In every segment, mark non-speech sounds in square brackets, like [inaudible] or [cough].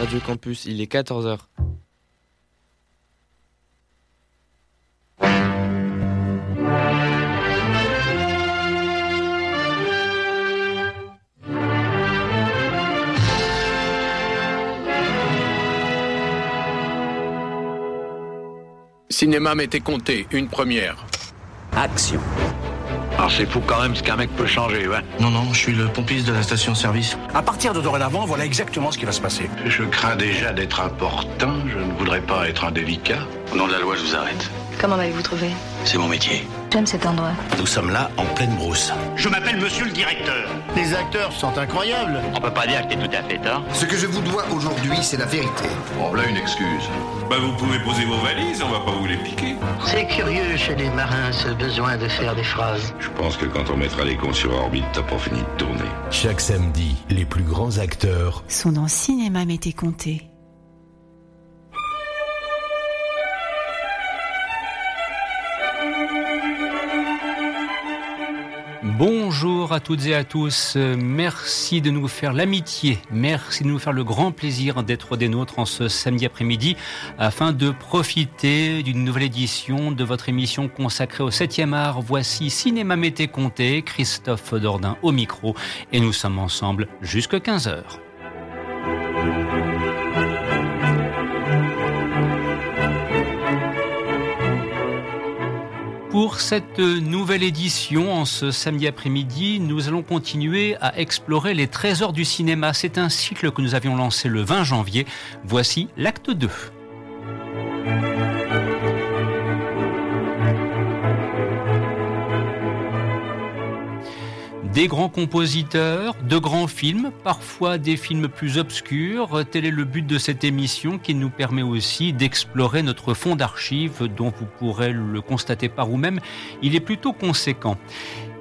Radio Campus, il est 14h. Cinéma m'était compté, une première. Action. Alors c'est fou quand même ce qu'un mec peut changer, ouais. Non, non, je suis le pompiste de la station-service. À partir de dorénavant, voilà exactement ce qui va se passer. Je crains déjà d'être important, je ne voudrais pas être indélicat. Au nom de la loi, je vous arrête. Comment m'avez-vous trouvé? C'est mon métier. J'aime cet endroit. Nous sommes là en pleine brousse. Je m'appelle monsieur le directeur. Les acteurs sont incroyables. On peut pas dire que t'es tout à fait tort. Ce que je vous dois aujourd'hui, c'est la vérité. Bon, là, une excuse. Bah, vous pouvez poser vos valises, on va pas vous les piquer. C'est curieux chez les marins, ce besoin de faire des phrases. Je pense que quand on mettra les cons sur orbite, t'as pas fini de tourner. Chaque samedi, les plus grands acteurs sont dans Cinéma Mété Comté. Bonjour à toutes et à tous, merci de nous faire l'amitié, merci de nous faire le grand plaisir d'être des nôtres en ce samedi après-midi afin de profiter d'une nouvelle édition de votre émission consacrée au 7e art. Voici Cinéma Mété Comté, Christophe Dordain au micro et nous sommes ensemble jusqu'à 15h. Pour cette nouvelle édition, en ce samedi après-midi, nous allons continuer à explorer les trésors du cinéma. C'est un cycle que nous avions lancé le 20 janvier. Voici l'acte 2. Des grands compositeurs, de grands films, parfois des films plus obscurs. Tel est le but de cette émission qui nous permet aussi d'explorer notre fond d'archives dont vous pourrez le constater par vous-même. Il est plutôt conséquent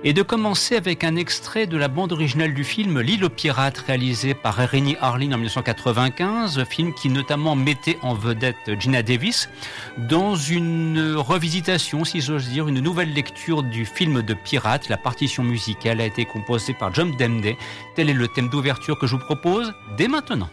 et de commencer avec un extrait de la bande originale du film L'île aux pirates réalisé par Rennie Harlin en 1995, film qui notamment mettait en vedette Gina Davis dans une revisitation, si j'ose dire, une nouvelle lecture du film de pirates. La partition musicale a été composée par John Demday. Tel est le thème d'ouverture que je vous propose dès maintenant.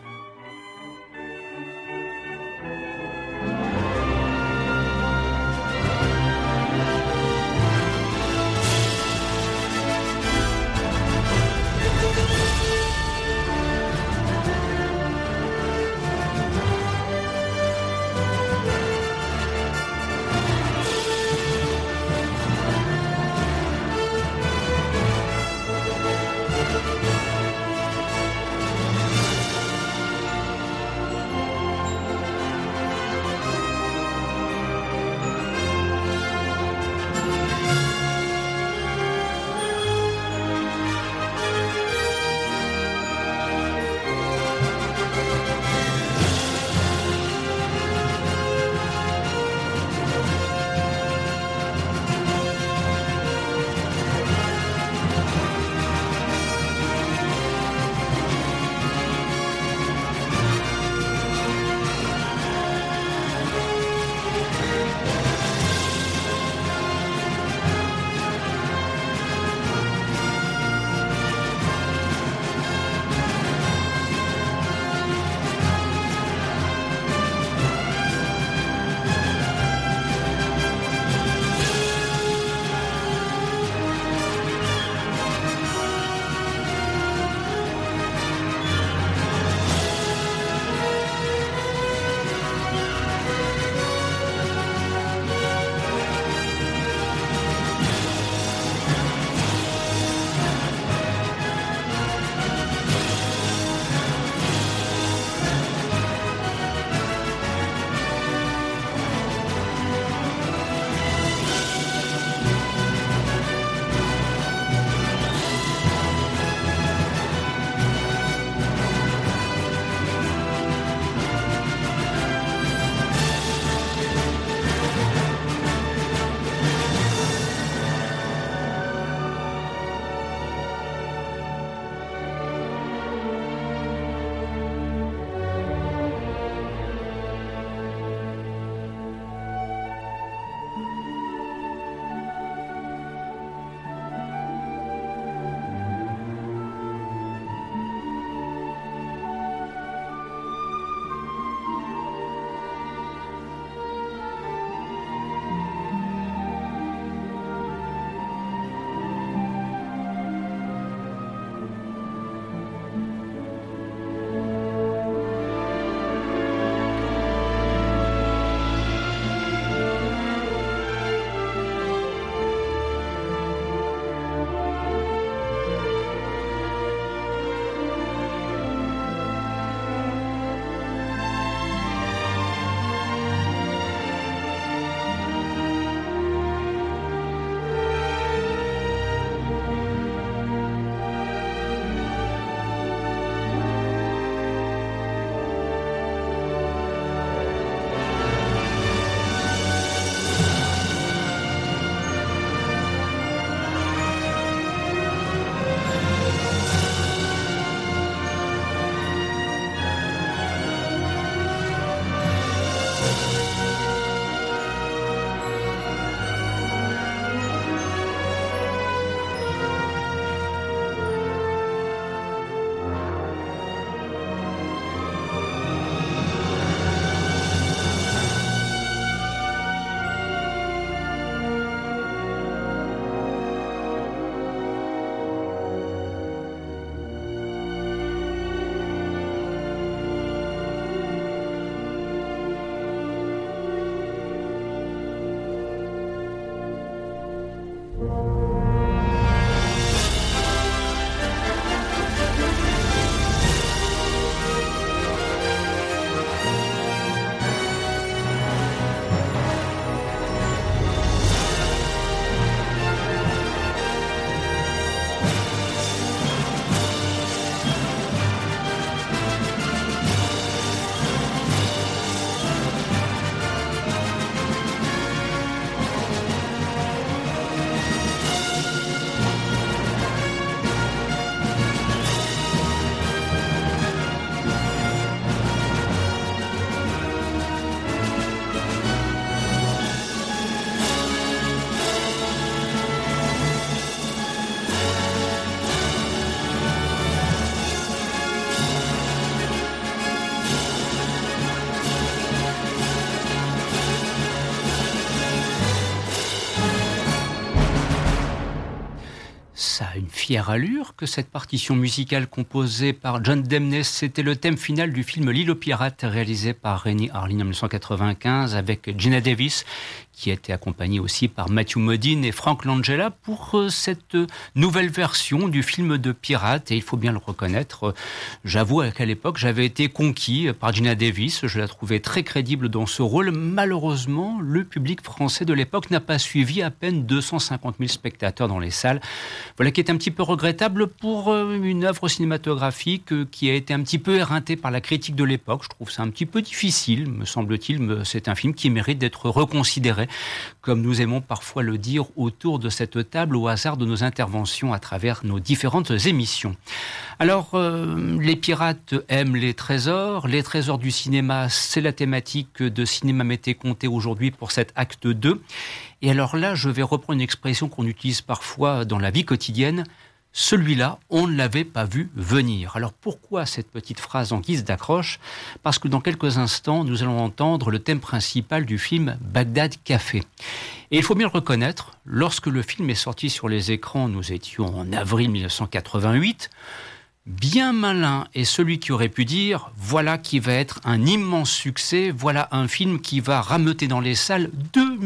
Fière allure que cette partition musicale composée par John Demnes, c'était le thème final du film L'île aux pirates réalisé par Rennie Harlin en 1995 avec Gina Davis qui était accompagné aussi par Matthew Modine et Frank Langella pour euh, cette nouvelle version du film de Pirate. Et il faut bien le reconnaître, euh, j'avoue qu'à l'époque, j'avais été conquis par Gina Davis. Je la trouvais très crédible dans ce rôle. Malheureusement, le public français de l'époque n'a pas suivi à peine 250 000 spectateurs dans les salles. Voilà qui est un petit peu regrettable pour euh, une œuvre cinématographique qui a été un petit peu éreintée par la critique de l'époque. Je trouve ça un petit peu difficile, me semble-t-il. C'est un film qui mérite d'être reconsidéré comme nous aimons parfois le dire autour de cette table au hasard de nos interventions à travers nos différentes émissions. Alors, euh, les pirates aiment les trésors. Les trésors du cinéma, c'est la thématique de Cinéma Mété Comté aujourd'hui pour cet acte 2. Et alors là, je vais reprendre une expression qu'on utilise parfois dans la vie quotidienne. Celui-là, on ne l'avait pas vu venir. Alors pourquoi cette petite phrase en guise d'accroche? Parce que dans quelques instants, nous allons entendre le thème principal du film Bagdad Café. Et il faut bien le reconnaître, lorsque le film est sorti sur les écrans, nous étions en avril 1988, bien malin est celui qui aurait pu dire voilà qui va être un immense succès, voilà un film qui va rameuter dans les salles 2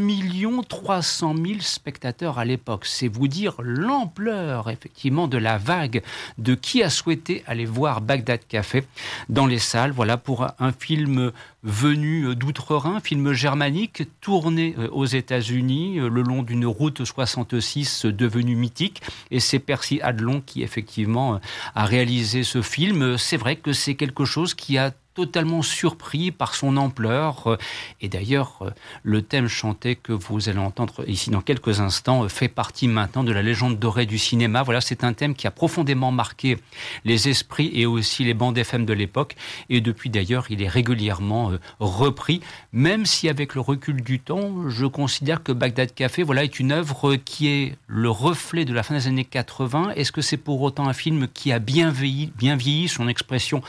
300 000 spectateurs à l'époque. C'est vous dire l'ampleur effectivement de la vague de qui a souhaité aller voir Bagdad Café dans les salles. Voilà pour un film venu d'outre-Rhin, film germanique tourné euh, aux États-Unis euh, le long d'une route 66 devenue mythique. Et c'est Percy Adlon qui effectivement euh, a réalisé ce film. C'est vrai que c'est quelque chose qui a totalement surpris par son ampleur. Et d'ailleurs, le thème chanté que vous allez entendre ici dans quelques instants fait partie maintenant de la légende dorée du cinéma. Voilà, c'est un thème qui a profondément marqué les esprits et aussi les bandes FM de l'époque. Et depuis d'ailleurs, il est régulièrement euh, repris, même si avec le recul du temps, je considère que Bagdad Café, voilà, est une œuvre qui est le reflet de la fin des années 80. Est-ce que c'est pour autant un film qui a bien vieilli, bien vieilli son expression,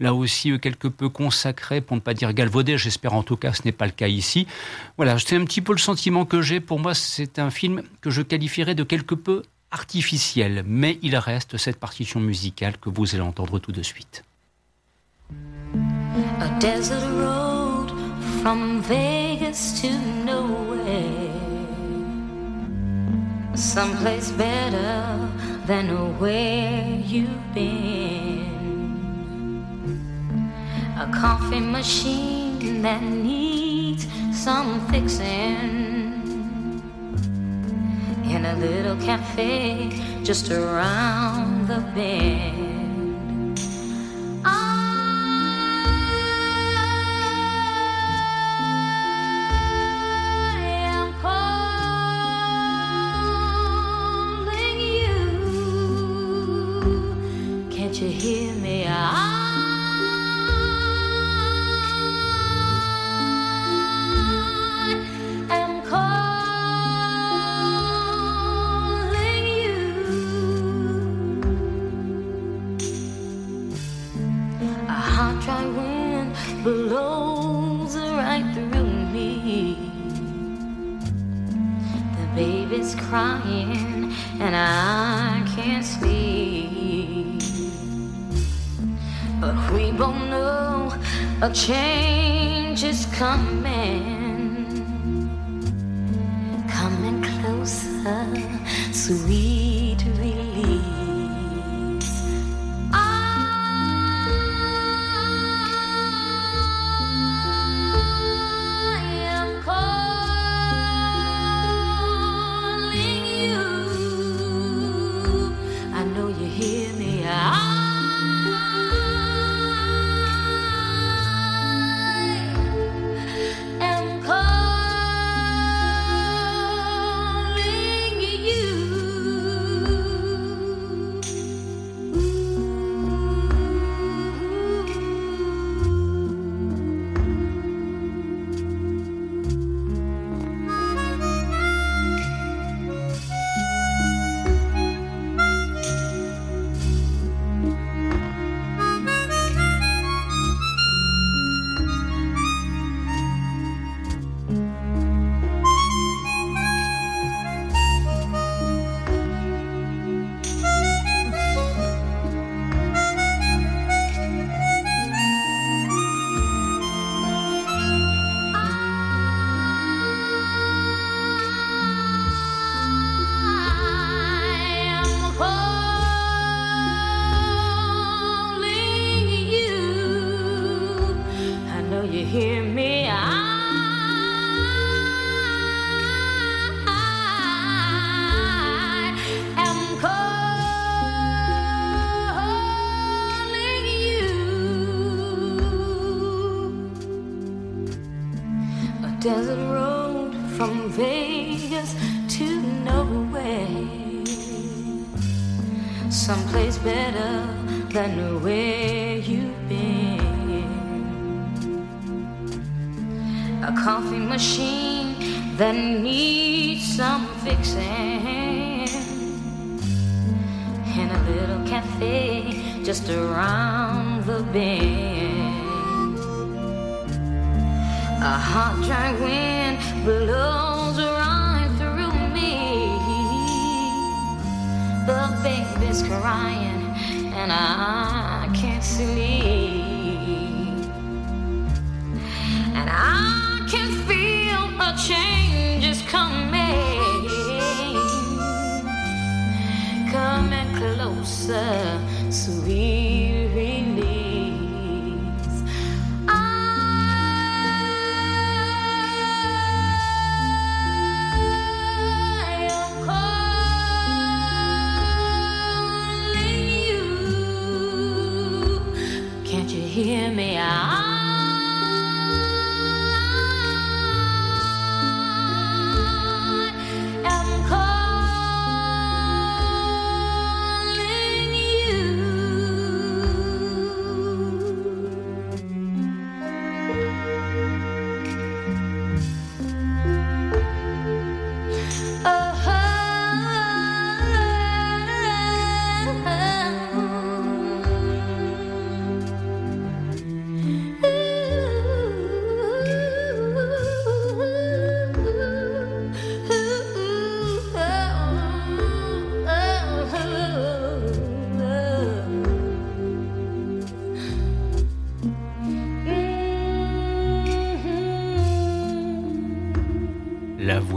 là aussi, euh, quelque peu consacré, pour ne pas dire galvaudé. J'espère en tout cas ce n'est pas le cas ici. Voilà, c'est un petit peu le sentiment que j'ai. Pour moi, c'est un film que je qualifierais de quelque peu artificiel, mais il reste cette partition musicale que vous allez entendre tout de suite. A desert road from Vegas to nowhere. Someplace better than where you've been. A coffee machine that needs some fixing. In a little cafe just around the bend. I am calling you. Can't you hear me? I blows right through me. The baby's crying and I can't sleep. But we both know a change is coming. Coming closer, sweet relief. Desert road from Vegas to nowhere. Someplace better than where you've been. A coffee machine that needs some fixing. In a little cafe just around the bend. A hot, dry wind blows right through me. The baby's crying, and I can't sleep.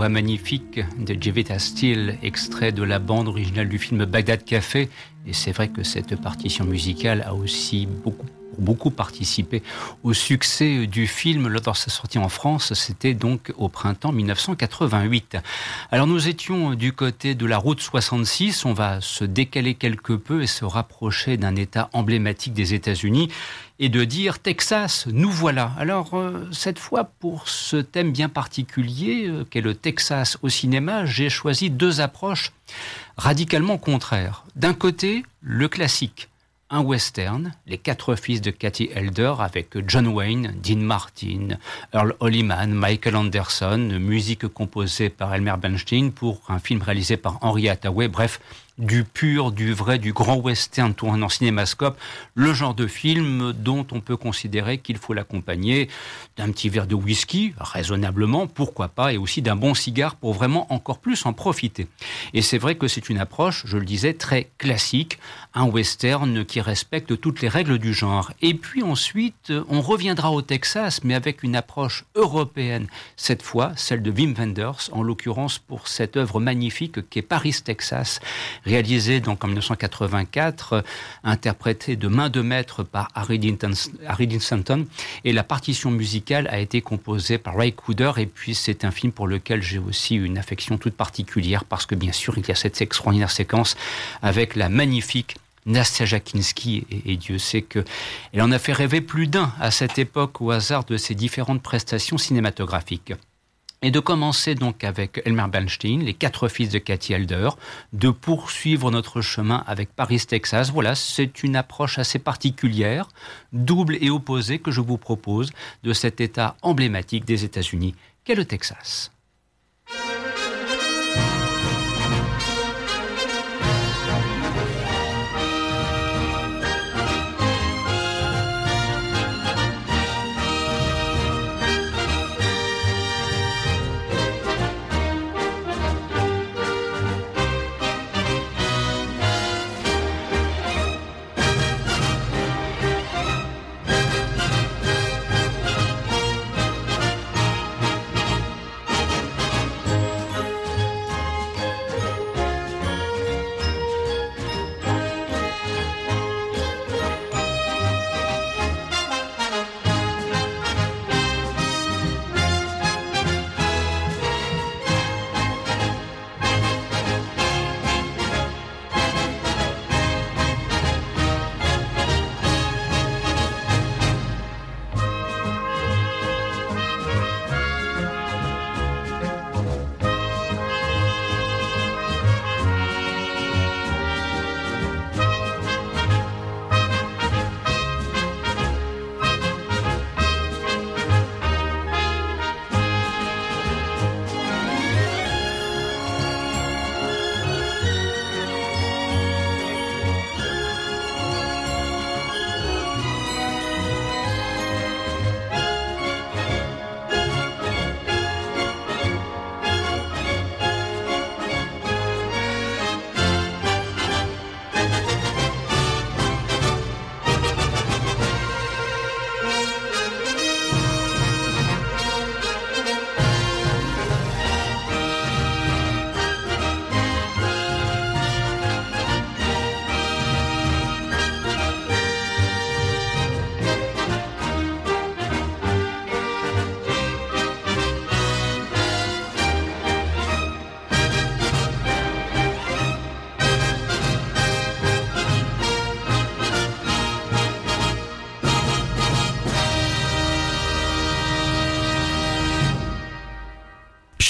Magnifique de Jevita Steele, extrait de la bande originale du film Bagdad Café. Et c'est vrai que cette partition musicale a aussi beaucoup beaucoup participé au succès du film lors de sa sortie en France. C'était donc au printemps 1988. Alors nous étions du côté de la route 66. On va se décaler quelque peu et se rapprocher d'un État emblématique des États-Unis et de dire Texas, nous voilà. Alors euh, cette fois, pour ce thème bien particulier euh, qu'est le Texas au cinéma, j'ai choisi deux approches radicalement contraires. D'un côté, le classique, un western, Les quatre fils de Cathy Elder, avec John Wayne, Dean Martin, Earl Holliman, Michael Anderson, musique composée par Elmer Bernstein pour un film réalisé par Henry Hathaway. Bref, du pur, du vrai, du grand western tourné en cinémascope, le genre de film dont on peut considérer qu'il faut l'accompagner d'un petit verre de whisky, raisonnablement, pourquoi pas, et aussi d'un bon cigare pour vraiment encore plus en profiter. Et c'est vrai que c'est une approche, je le disais, très classique, un western qui respecte toutes les règles du genre. Et puis ensuite, on reviendra au Texas, mais avec une approche européenne, cette fois celle de Wim Wenders, en l'occurrence pour cette œuvre magnifique qui est Paris, Texas, réalisé donc en 1984, euh, interprété de main de maître par Harry Stanton, et la partition musicale a été composée par Ray Cooder, et puis c'est un film pour lequel j'ai aussi une affection toute particulière, parce que bien sûr, il y a cette extraordinaire séquence avec la magnifique Nastia Jakinski, et, Dieu sait que elle en a fait rêver plus d'un à cette époque au hasard de ses différentes prestations cinématographiques et de commencer donc avec Elmer Bernstein, les quatre fils de Cathy Elder, de poursuivre notre chemin avec Paris, Texas. Voilà, c'est une approche assez particulière, double et opposée que je vous propose de cet État emblématique des États-Unis qu'est le Texas.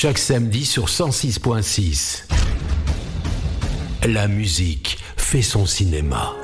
Chaque samedi sur 106.6. La musique fait son cinéma.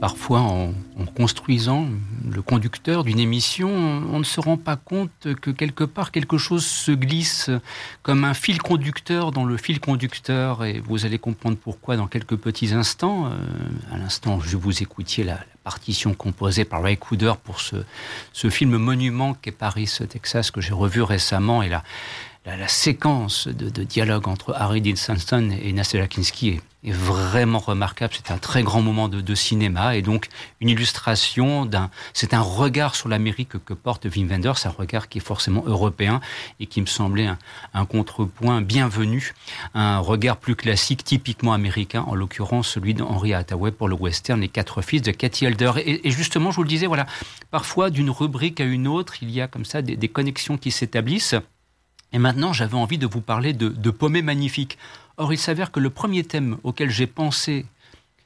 Parfois, en, construisant le conducteur d'une émission, on ne se rend pas compte que quelque part quelque chose se glisse comme un fil conducteur dans le fil conducteur, et vous allez comprendre pourquoi dans quelques petits instants. Euh, à l'instant, je vous écoutiez la, partition composée par Ray Cooder pour ce, ce film monument qu'est Paris, Texas, que j'ai revu récemment, et la, la, séquence de, dialogue entre Harry Dean Stanton et Nasser Kinski est, vraiment remarquable. C'est un très grand moment de, cinéma et donc une illustration d'un. C'est un regard sur l'Amérique que porte Wim Wenders, un regard qui est forcément européen et qui me semblait un, contrepoint bienvenu, un regard plus classique, typiquement américain, en l'occurrence celui d'Henry Hathaway pour le western Les Quatre Fils de Cathy Elder. Et, justement, je vous le disais, voilà, parfois d'une rubrique à une autre, il y a comme ça des connexions qui s'établissent. Et maintenant, j'avais envie de vous parler de, de Magnifique. Or, il s'avère que le premier thème auquel j'ai pensé,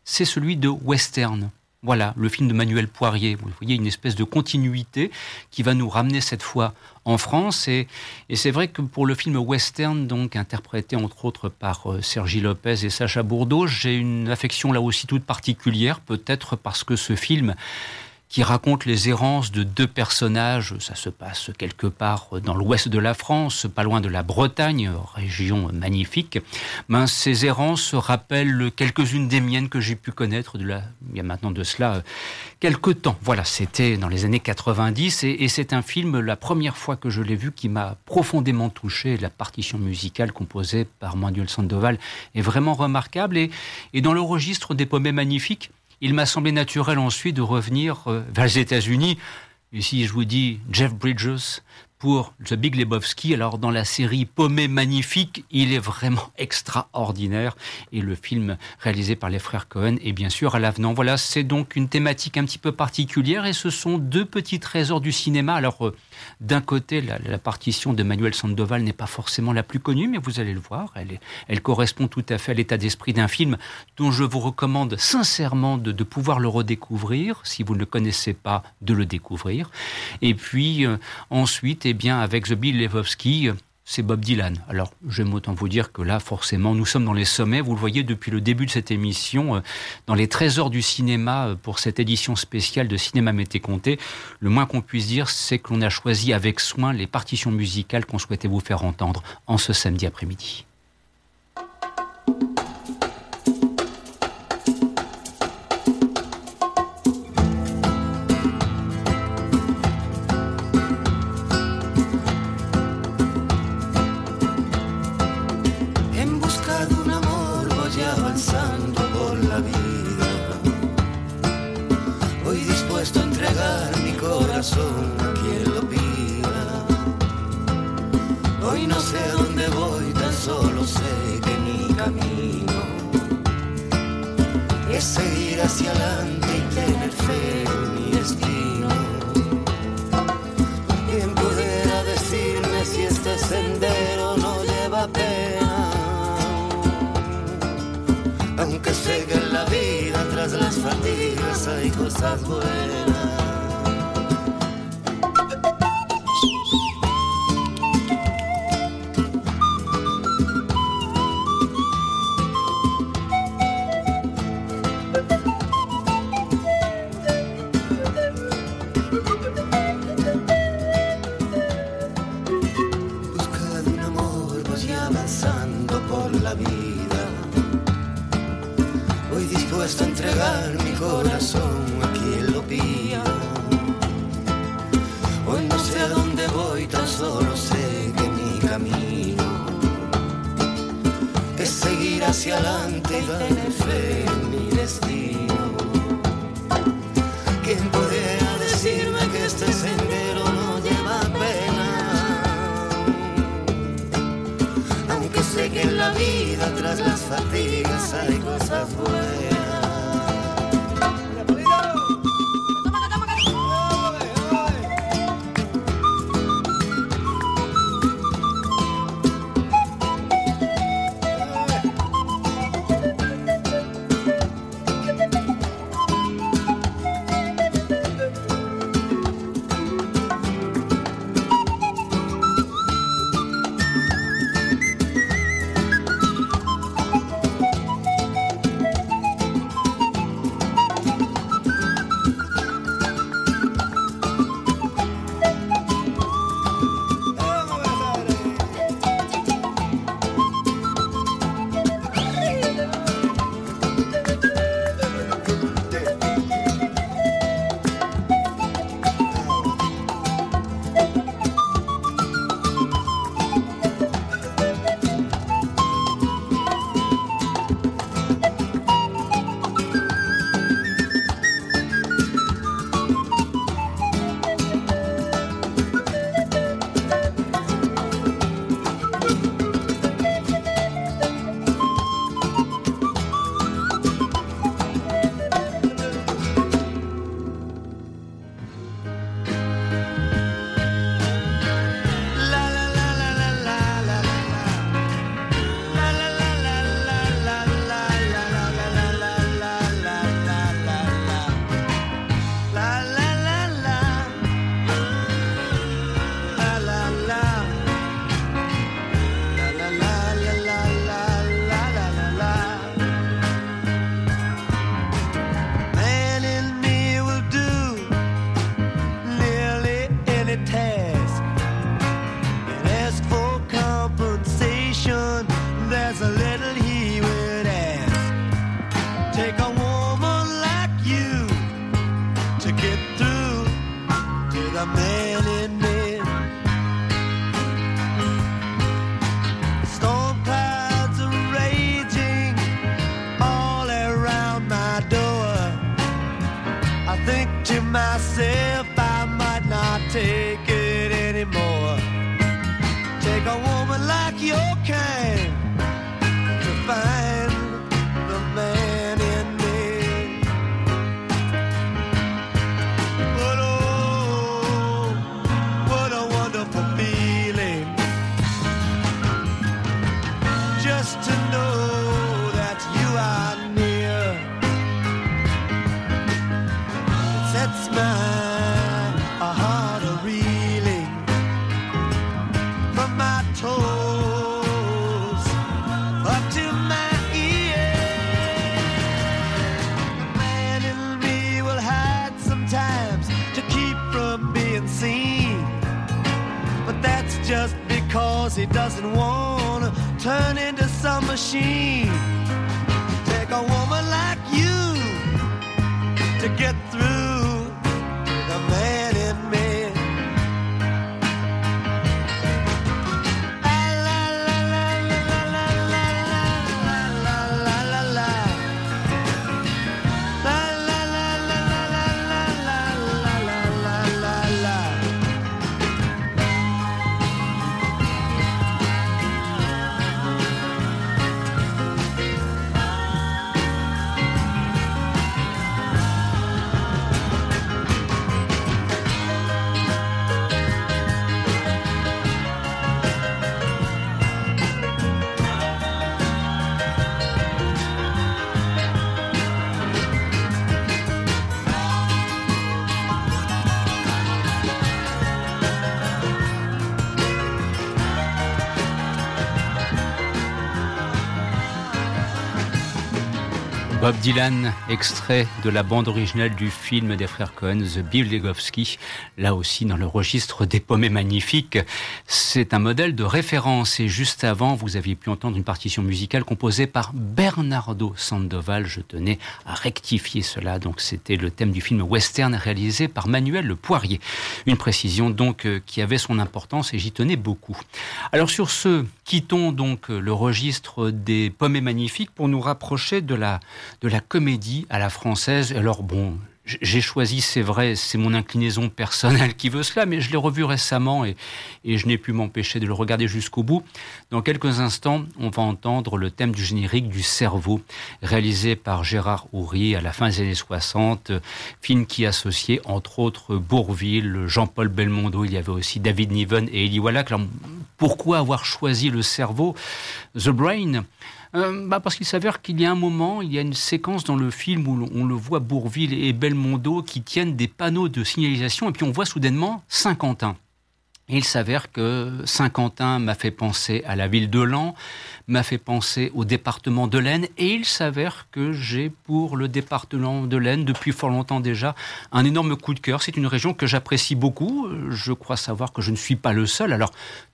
c'est celui de western. Voilà, le film de Manuel Poirier. Vous voyez, une espèce de continuité qui va nous ramener cette fois en France. Et, et c'est vrai que pour le film western, donc interprété entre autres par euh, Sergi Lopez et Sacha Bourdeau, j'ai une affection là aussi toute particulière, peut-être parce que ce film qui raconte les errances de deux personnages. Ça se passe quelque part dans l'ouest de la France, pas loin de la Bretagne, région magnifique. Ben, ces errances rappellent quelques-unes des miennes que j'ai pu connaître de il y a maintenant de cela euh, quelques temps. Voilà, c'était dans les années 90 et, c'est un film, la première fois que je l'ai vu, qui m'a profondément touché. La partition musicale composée par Manuel Sandoval est vraiment remarquable et, et dans le registre des poèmes magnifiques, il m'a semblé naturel ensuite de revenir euh, vers les États-Unis. Ici, je vous dis Jeff Bridges pour The Big Lebowski. Alors dans la série Paumé magnifique, il est vraiment [laughs] extraordinaire et le film réalisé par les frères Cohen est bien sûr à l'avenant. Voilà, c'est donc une thématique un petit peu particulière et ce sont deux petits trésors du cinéma. Alors euh, d'un côté, la, partition de Manuel Sandoval n'est pas forcément la plus connue, mais vous allez le voir, elle, correspond tout à fait à l'état d'esprit d'un film dont je vous recommande sincèrement de, de, pouvoir le redécouvrir, si vous ne le connaissez pas, de le découvrir. Et puis euh, ensuite, bien, avec The Bill Levovsky, c'est Bob Dylan. Alors, j'aime autant vous dire que là, forcément, nous sommes dans les sommets. Vous le voyez depuis le début de cette émission, euh, dans les trésors du cinéma euh, pour cette édition spéciale de Cinéma Mété Comté. Le moins qu'on puisse dire, c'est que l'on a choisi avec soin les partitions musicales qu'on souhaitait vous faire entendre en ce samedi après-midi. las vueltas. Cause he doesn't want to turn into some machine. Take a woman like you to get Dylan, extrait de la bande originale du film des frères Cohen, The Bill là aussi dans le registre des pommées magnifiques. C'est un modèle de référence et juste avant, vous aviez pu entendre une partition musicale composée par Bernardo Sandoval. Je tenais à rectifier cela. Donc c'était le thème du film western réalisé par Manuel Le Poirier. Une précision donc euh, qui avait son importance et j'y tenais beaucoup. Alors sur ce, quittons donc le registre des pommées magnifiques pour nous rapprocher de la la comédie à la française. Alors bon, j'ai choisi, c'est vrai, c'est mon inclinaison personnelle qui veut cela, mais je l'ai revu récemment et, je n'ai pu m'empêcher de le regarder jusqu'au bout. Dans quelques instants, on va entendre le thème du générique du cerveau, réalisé par Gérard Houry à la fin des années 60, film qui associait entre autres Bourville, Jean-Paul Belmondo, il y avait aussi David Niven et Elie Wallach. Alors, pourquoi avoir choisi le cerveau? The Brain euh, bah Parce qu'il s'avère qu'il y a un moment, il y a une séquence dans le film où on le voit Bourville et Belmondo qui tiennent des panneaux de signalisation et puis on voit soudainement Saint-Quentin. Et il s'avère que Saint-Quentin m'a fait penser à la ville de Lens, m'a fait penser au département de l'Aisne, et il s'avère que j'ai pour le département de l'Aisne, depuis fort longtemps déjà, un énorme coup de cœur. C'est une région que j'apprécie beaucoup. Je crois savoir que je ne suis pas le seul. Alors,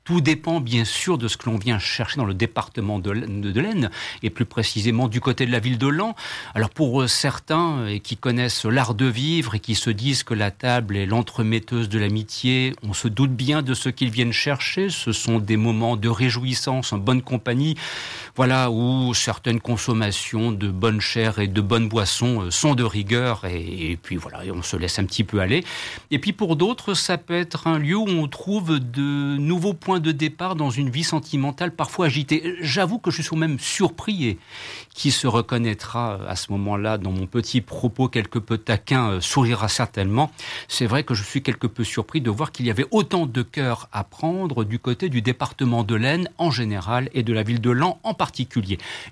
tout dépend bien sûr de ce que l'on vient chercher dans le département de, l'Aisne, et plus précisément du côté de la ville de Lens. Alors pour certains et qui connaissent l'art de vivre et qui se disent que la table est l'entremetteuse de l'amitié, on se doute bien de ce qu'ils viennent chercher. Ce sont des moments de réjouissance en bonne compagnie, voilà où certaines consommations de bonnes chairs et de bonnes boissons euh, sont de rigueur et, puis voilà, on se laisse un petit peu aller. Et puis pour d'autres, ça peut être un lieu où on trouve de nouveaux points de départ dans une vie sentimentale parfois agitée. J'avoue que je suis même surpris et qui se reconnaîtra à ce moment-là dans mon petit propos quelque peu taquin euh, sourira certainement. C'est vrai que je suis quelque peu surpris de voir qu'il y avait autant de cœur à prendre du côté du département de l'Aisne en général et de la ville de Lens en particulier.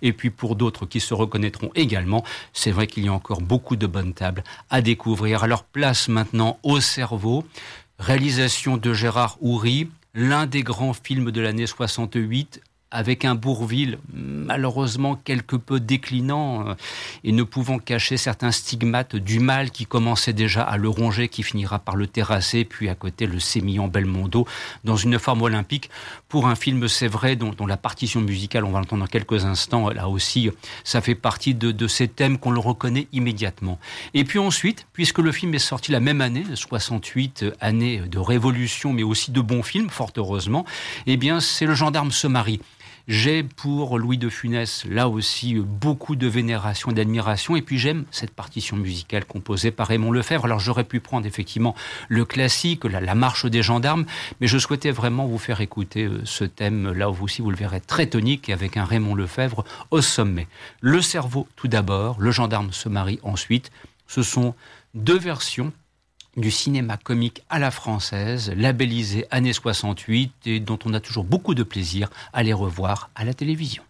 Et puis pour d'autres qui se reconnaîtront également, c'est vrai qu'il y a encore beaucoup de bonnes tables à découvrir. Alors place maintenant au cerveau. Réalisation de Gérard Houry, l'un des grands films de l'année 68 avec un Bourville malheureusement quelque peu déclinant euh, et ne pouvant cacher certains stigmates du mal qui commençait déjà à le ronger, qui finira par le terrasser, puis à côté le sémillant Belmondo dans une forme olympique. Pour un film, c'est vrai, dont, la partition musicale, on va l'entendre dans quelques instants, là aussi, ça fait partie de, de ces thèmes qu'on le reconnaît immédiatement. Et puis ensuite, puisque le film est sorti la même année, 68, année de révolution, mais aussi de bons films, fort heureusement, eh bien, c'est Le gendarme se marie. J'ai pour Louis de Funès, là aussi, beaucoup de vénération et d'admiration. Et puis j'aime cette partition musicale composée par Raymond Lefebvre. Alors j'aurais pu prendre effectivement le classique, la, marche des gendarmes, mais je souhaitais vraiment vous faire écouter euh, ce thème, là aussi vous le verrez, très tonique, avec un Raymond Lefebvre au sommet. Le cerveau tout d'abord, le gendarme se marie ensuite. Ce sont deux versions du cinéma comique à la française, labellisé années 68 et dont on a toujours beaucoup de plaisir à les revoir à la télévision.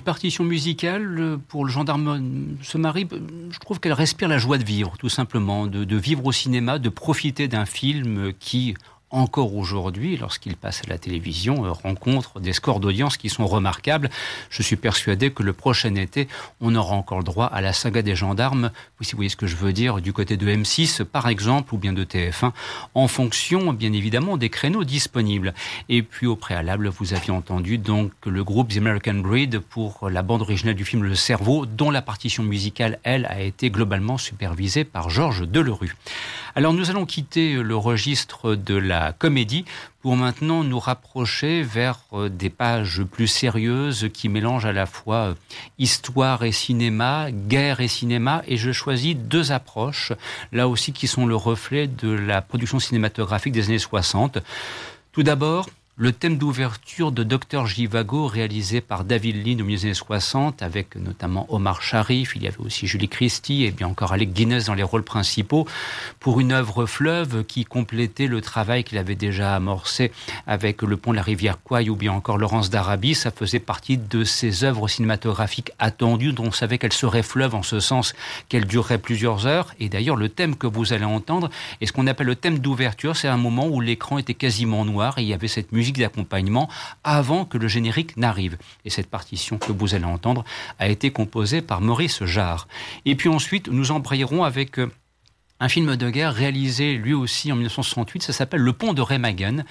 Une partition musicale euh, pour le gendarme se marie, euh, je trouve qu'elle respire la joie de vivre, tout simplement, de, de vivre au cinéma, de profiter d'un film qui, encore aujourd'hui, lorsqu'il passe à la télévision, euh, rencontre des scores d'audience qui sont remarquables. Je suis persuadé que le prochain été, on aura encore le droit à la saga des gendarmes, si vous voyez ce que je veux dire, du côté de M6 par exemple, ou bien de TF1, en fonction bien évidemment des créneaux disponibles. Et puis au préalable, vous aviez entendu donc le groupe The American Breed pour la bande originale du film Le Cerveau, dont la partition musicale, elle, a été globalement supervisée par Georges Delerue. Alors nous allons quitter le registre de la comédie pour maintenant nous rapprocher vers euh, des pages plus sérieuses qui mélangent à la fois euh, histoire et cinéma, guerre et cinéma, et je choisis deux approches, là aussi qui sont le reflet de la production cinématographique des années 60. Tout d'abord, le thème d'ouverture de Dr Jivago, réalisé par David Lean au milieu des années 60, avec notamment Omar Sharif, il y avait aussi Julie Christie et bien encore Alec Guinness dans les rôles principaux, pour une œuvre fleuve qui complétait le travail qu'il avait déjà amorcé avec Le pont de la rivière Kouai ou bien encore Laurence d'Arabie. Ça faisait partie de ces œuvres cinématographiques attendues dont on savait qu'elles seraient fleuves en ce sens qu'elles dureraient plusieurs heures. Et d'ailleurs, le thème que vous allez entendre est ce qu'on appelle le thème d'ouverture. C'est un moment où l'écran était quasiment noir et il y avait cette musique d'accompagnement avant que le générique n'arrive. Et cette partition que vous allez entendre a été composée par Maurice Jarre. Et puis ensuite, nous embrayerons avec euh, un film de guerre réalisé lui aussi en 1968, ça s'appelle Le pont de Remagen,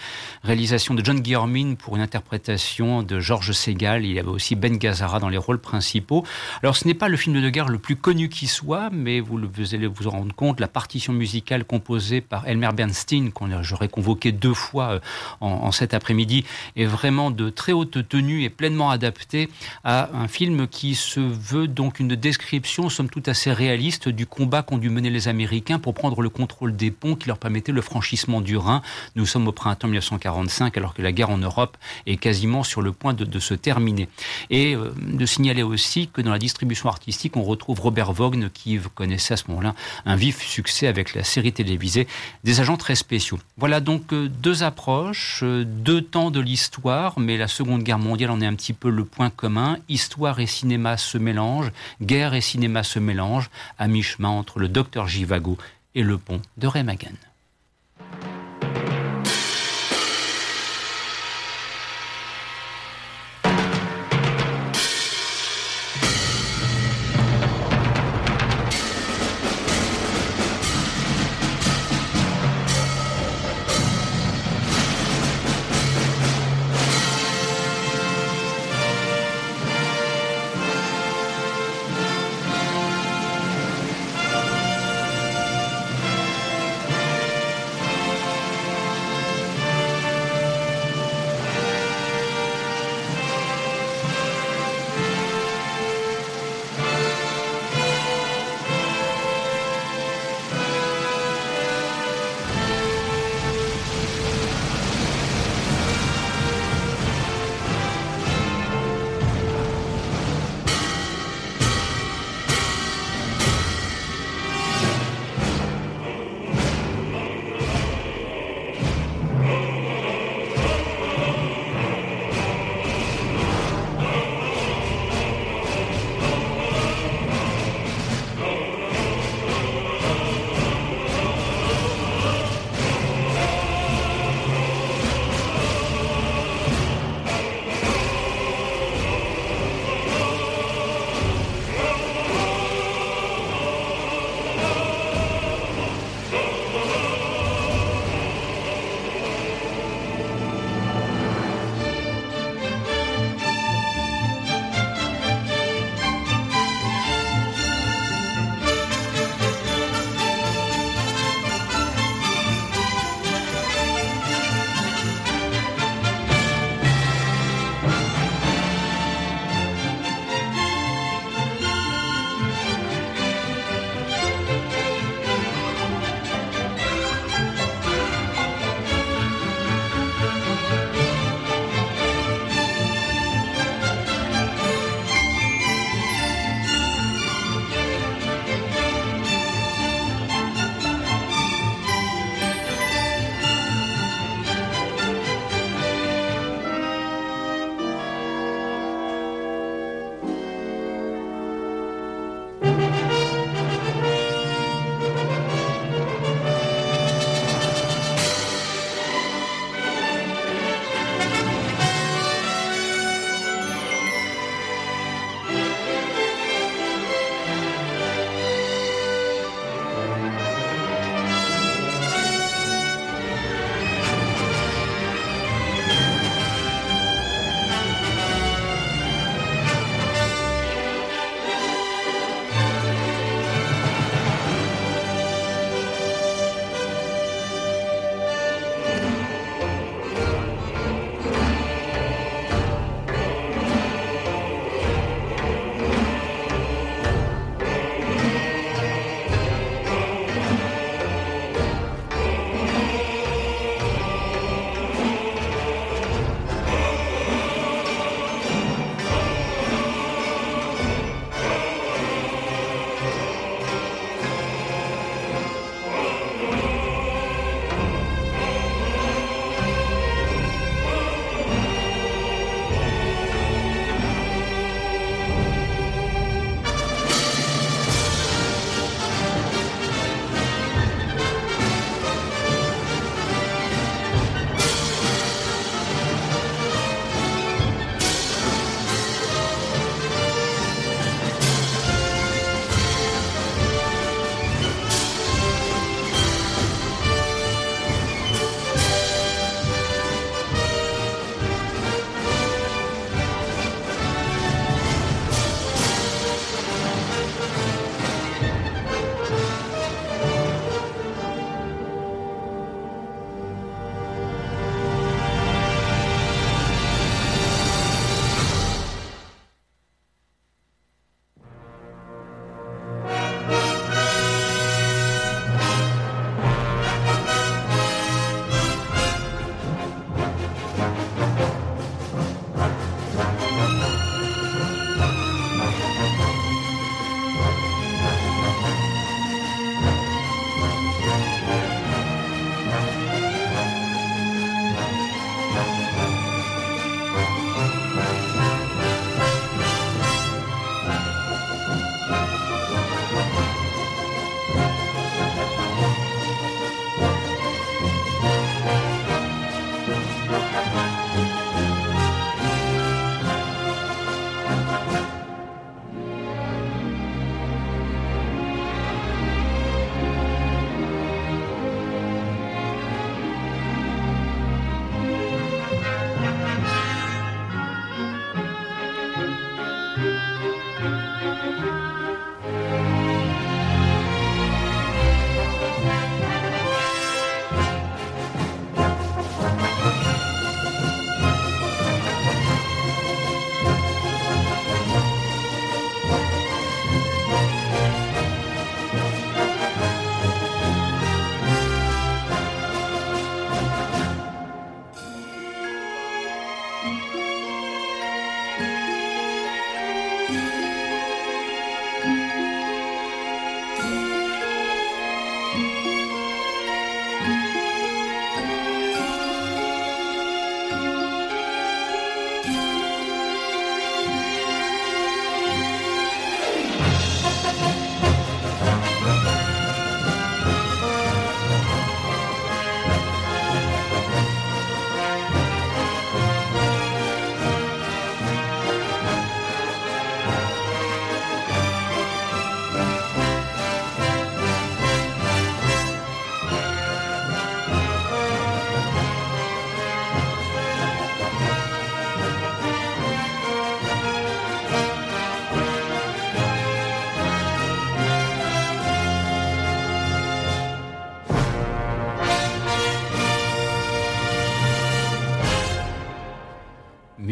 réalisation de John Guillermin pour une interprétation de Georges Segal, il y avait aussi Ben Gazzara dans les rôles principaux. Alors ce n'est pas le film de guerre le plus connu qui soit, mais vous, vous allez vous en rendre compte, la partition musicale composée par Elmer Bernstein, qu'on j'aurais convoqué deux fois euh, en, en cet après-midi, est vraiment de très haute tenue et pleinement adaptée à un film qui se veut donc une description, somme toute assez réaliste, du combat qu'ont dû mener les Américains pour prendre le contrôle des ponts qui leur permettaient le franchissement du Rhin. Nous sommes au printemps 1945 alors que la guerre en Europe est quasiment sur le point de, se terminer. Et euh, de signaler aussi que dans la distribution artistique, on retrouve Robert Vaughn qui connaissait à ce moment-là un vif succès avec la série télévisée des agents très spéciaux. Voilà donc euh, deux approches, euh, deux temps de l'histoire, mais la Seconde Guerre mondiale en est un petit peu le point commun. Histoire et cinéma se mélangent, guerre et cinéma se mélangent, à mi-chemin entre le docteur Givago et le pont de Remagen.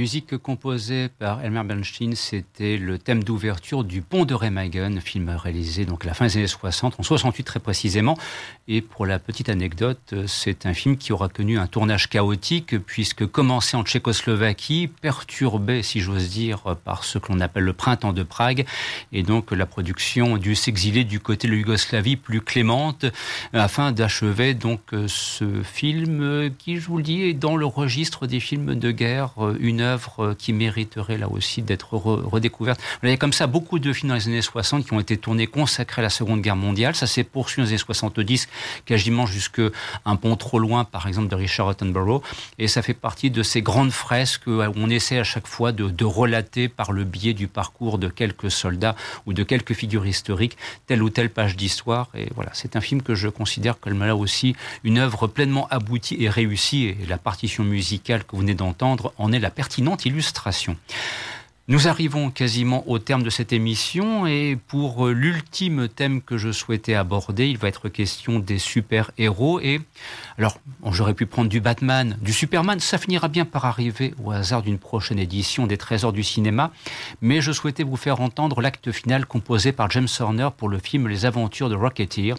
Musique composée par Elmer Bernstein, c'était le thème d'ouverture du Pont de Remagen, film réalisé donc à la fin des années 60, en 68 très précisément. Et pour la petite anecdote, c'est un film qui aura connu un tournage chaotique puisque commencé en Tchécoslovaquie, perturbé, si j'ose dire, par ce que l'on appelle le printemps de Prague, et donc la production dut s'exiler du côté de la Yougoslavie plus clémente afin d'achever donc ce film qui, je vous le dis, est dans le registre des films de guerre, une œuvre qui mériterait là aussi d'être redécouverte. Vous avez comme ça beaucoup de films dans les années 60 qui ont été tournés consacrés à la Seconde Guerre mondiale. Ça s'est poursuivi dans les années 70, quasiment jusque un pont trop loin, par exemple, de Richard Attenborough. Et ça fait partie de ces grandes fresques où on essaie à chaque fois de, de relater par le biais du parcours de quelques soldats ou de quelques figures historiques telle ou telle page d'histoire. Et voilà, c'est un film que je considère comme là aussi une œuvre pleinement aboutie et réussie. Et la partition musicale que vous venez d'entendre en est la illustration. Nous arrivons quasiment au terme de cette émission et pour l'ultime thème que je souhaitais aborder, il va être question des super-héros et alors j'aurais pu prendre du Batman, du Superman, ça finira bien par arriver au hasard d'une prochaine édition des Trésors du cinéma, mais je souhaitais vous faire entendre l'acte final composé par James Horner pour le film Les Aventures de Rocketeer,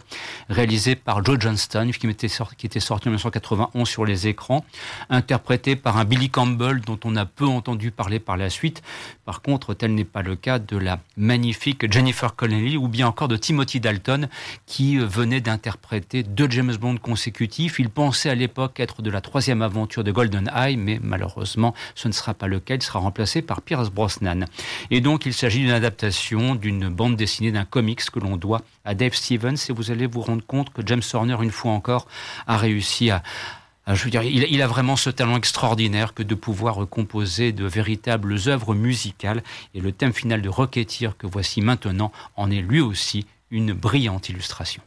réalisé par Joe Johnston, qui était sorti, qui était sorti en 1991 sur les écrans, interprété par un Billy Campbell dont on a peu entendu parler par la suite par contre, tel n'est pas le cas de la magnifique Jennifer Connelly ou bien encore de Timothy Dalton qui venait d'interpréter deux James Bond consécutifs. Il pensait à l'époque être de la troisième aventure de GoldenEye, mais malheureusement, ce ne sera pas le cas. Il sera remplacé par Pierce Brosnan. Et donc, il s'agit d'une adaptation d'une bande dessinée d'un comics que l'on doit à Dave Stevens et vous allez vous rendre compte que James Horner, une fois encore, a réussi à, euh, je veux dire, il, a vraiment ce talent extraordinaire que de pouvoir composer de véritables œuvres musicales. Et le thème final de Rocketeer que voici maintenant en est lui aussi une brillante illustration.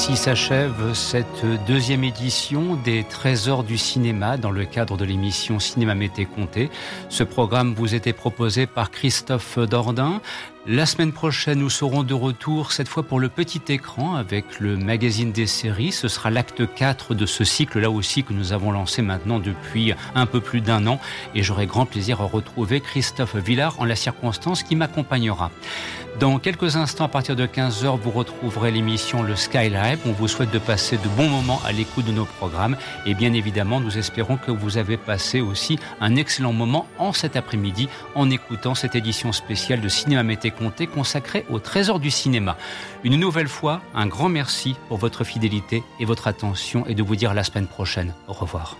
Ainsi s'achève cette deuxième édition des Trésors du cinéma dans le cadre de l'émission Cinéma Mété Comté. Ce programme vous était proposé par Christophe Dordain. La semaine prochaine, nous serons de retour, cette fois pour le petit écran, avec le magazine des séries. Ce sera l'acte 4 de ce cycle-là aussi que nous avons lancé maintenant depuis un peu plus d'un an. Et j'aurai grand plaisir à retrouver Christophe Villard en la circonstance qui m'accompagnera. Dans quelques instants, à partir de 15h, vous retrouverez l'émission Le Skylive. On vous souhaite de passer de bons moments à l'écoute de nos programmes. Et bien évidemment, nous espérons que vous avez passé aussi un excellent moment en cet après-midi en écoutant cette édition spéciale de Cinéma Mété Comté consacrée au trésor du cinéma. Une nouvelle fois, un grand merci pour votre fidélité et votre attention et de vous dire la semaine prochaine. Au revoir.